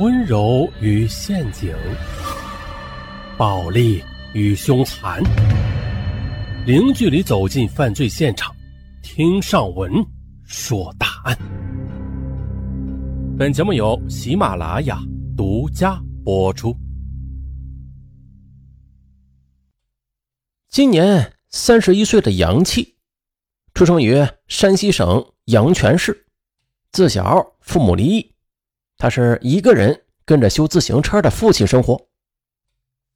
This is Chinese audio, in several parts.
温柔与陷阱，暴力与凶残，零距离走进犯罪现场，听上文说大案。本节目由喜马拉雅独家播出。今年三十一岁的杨气，出生于山西省阳泉市，自小父母离异。他是一个人跟着修自行车的父亲生活，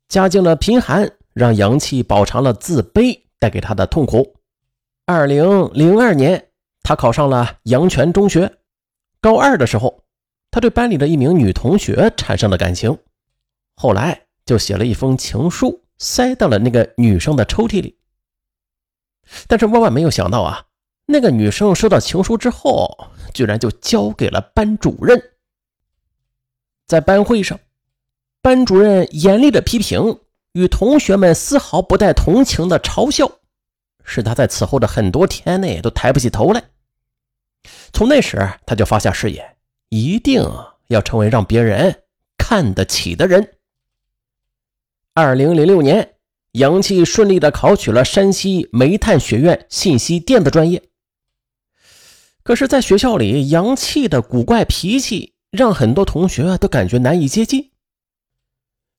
家境的贫寒让杨气饱尝了自卑带给他的痛苦。二零零二年，他考上了阳泉中学。高二的时候，他对班里的一名女同学产生了感情，后来就写了一封情书，塞到了那个女生的抽屉里。但是万万没有想到啊，那个女生收到情书之后，居然就交给了班主任。在班会上，班主任严厉的批评，与同学们丝毫不带同情的嘲笑，使他在此后的很多天内都抬不起头来。从那时，他就发下誓言，一定要成为让别人看得起的人。二零零六年，杨气顺利的考取了山西煤炭学院信息电子专业。可是，在学校里，杨气的古怪脾气。让很多同学都感觉难以接近，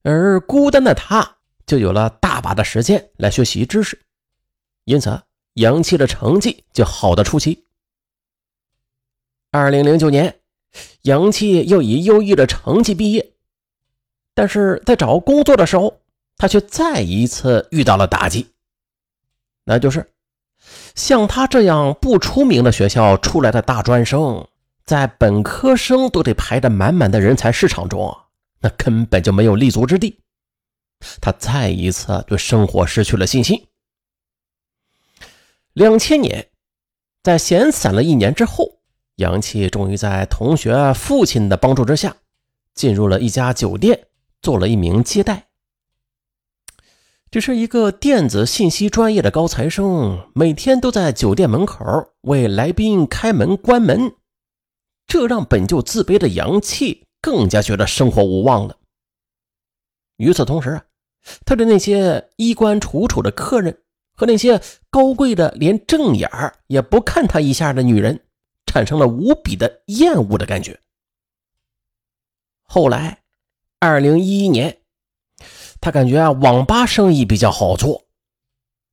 而孤单的他就有了大把的时间来学习知识，因此杨气的成绩就好的出奇。二零零九年，杨气又以优异的成绩毕业，但是在找工作的时候，他却再一次遇到了打击，那就是像他这样不出名的学校出来的大专生。在本科生都得排得满满的人才市场中，那根本就没有立足之地。他再一次对生活失去了信心。两千年，在闲散了一年之后，杨气终于在同学父亲的帮助之下，进入了一家酒店，做了一名接待。只是一个电子信息专业的高材生，每天都在酒店门口为来宾开门关门。这让本就自卑的杨气更加觉得生活无望了。与此同时啊，他对那些衣冠楚楚的客人和那些高贵的连正眼也不看他一下的女人，产生了无比的厌恶的感觉。后来，二零一一年，他感觉啊，网吧生意比较好做，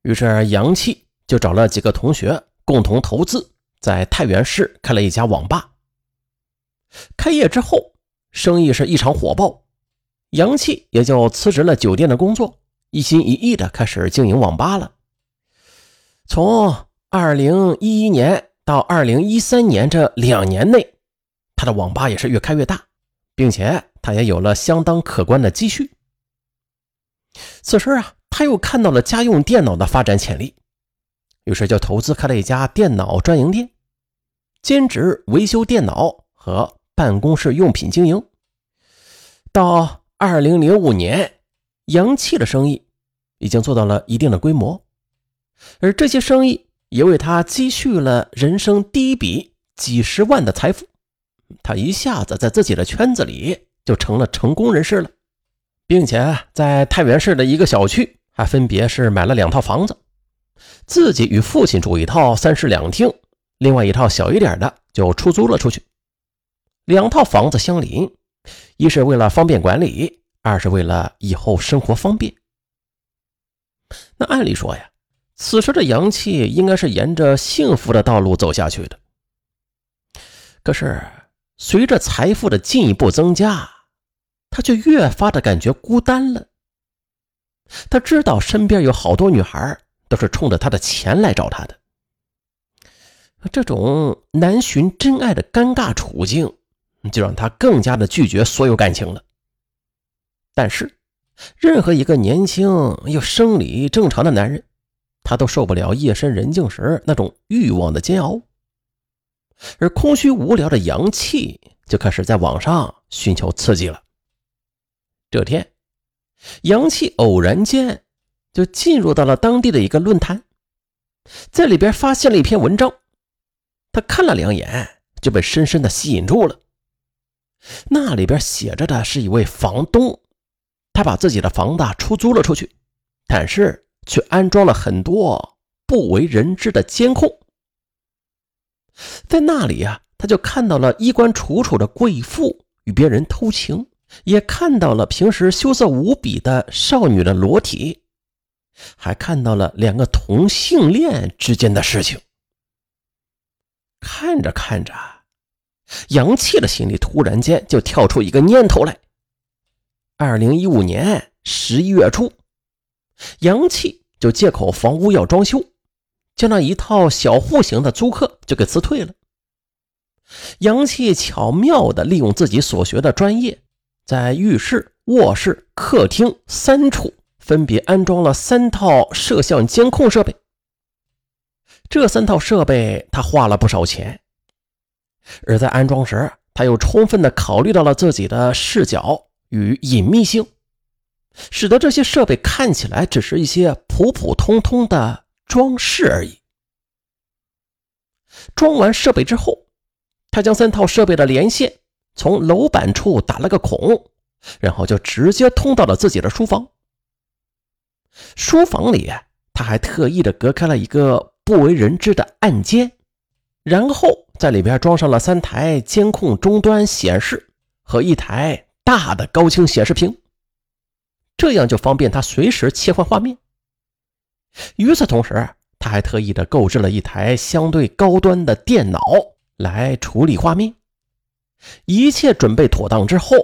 于是杨气就找了几个同学共同投资，在太原市开了一家网吧。开业之后，生意是异常火爆，杨气也就辞职了酒店的工作，一心一意的开始经营网吧了。从二零一一年到二零一三年这两年内，他的网吧也是越开越大，并且他也有了相当可观的积蓄。此时啊，他又看到了家用电脑的发展潜力，于是就投资开了一家电脑专营店，兼职维修电脑和。办公室用品经营，到二零零五年，杨气的生意已经做到了一定的规模，而这些生意也为他积蓄了人生第一笔几十万的财富。他一下子在自己的圈子里就成了成功人士了，并且在太原市的一个小区还分别是买了两套房子，自己与父亲住一套三室两厅，另外一套小一点的就出租了出去。两套房子相邻，一是为了方便管理，二是为了以后生活方便。那按理说呀，此时的阳气应该是沿着幸福的道路走下去的。可是随着财富的进一步增加，他却越发的感觉孤单了。他知道身边有好多女孩都是冲着他的钱来找他的，这种难寻真爱的尴尬处境。就让他更加的拒绝所有感情了。但是，任何一个年轻又生理正常的男人，他都受不了夜深人静时那种欲望的煎熬。而空虚无聊的阳气就开始在网上寻求刺激了。这天，阳气偶然间就进入到了当地的一个论坛，在里边发现了一篇文章，他看了两眼就被深深的吸引住了。那里边写着的是一位房东，他把自己的房子出租了出去，但是却安装了很多不为人知的监控。在那里呀，他就看到了衣冠楚楚的贵妇与别人偷情，也看到了平时羞涩无比的少女的裸体，还看到了两个同性恋之间的事情。看着看着，杨气的心里突然间就跳出一个念头来。二零一五年十一月初，杨气就借口房屋要装修，将那一套小户型的租客就给辞退了。杨气巧妙地利用自己所学的专业，在浴室、卧室、客厅三处分别安装了三套摄像监控设备。这三套设备他花了不少钱，而在安装时，他又充分的考虑到了自己的视角与隐秘性，使得这些设备看起来只是一些普普通通的装饰而已。装完设备之后，他将三套设备的连线从楼板处打了个孔，然后就直接通到了自己的书房。书房里，他还特意的隔开了一个。不为人知的暗间，然后在里边装上了三台监控终端显示和一台大的高清显示屏，这样就方便他随时切换画面。与此同时，他还特意的购置了一台相对高端的电脑来处理画面。一切准备妥当之后，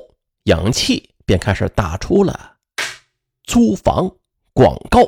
氧气便开始打出了租房广告。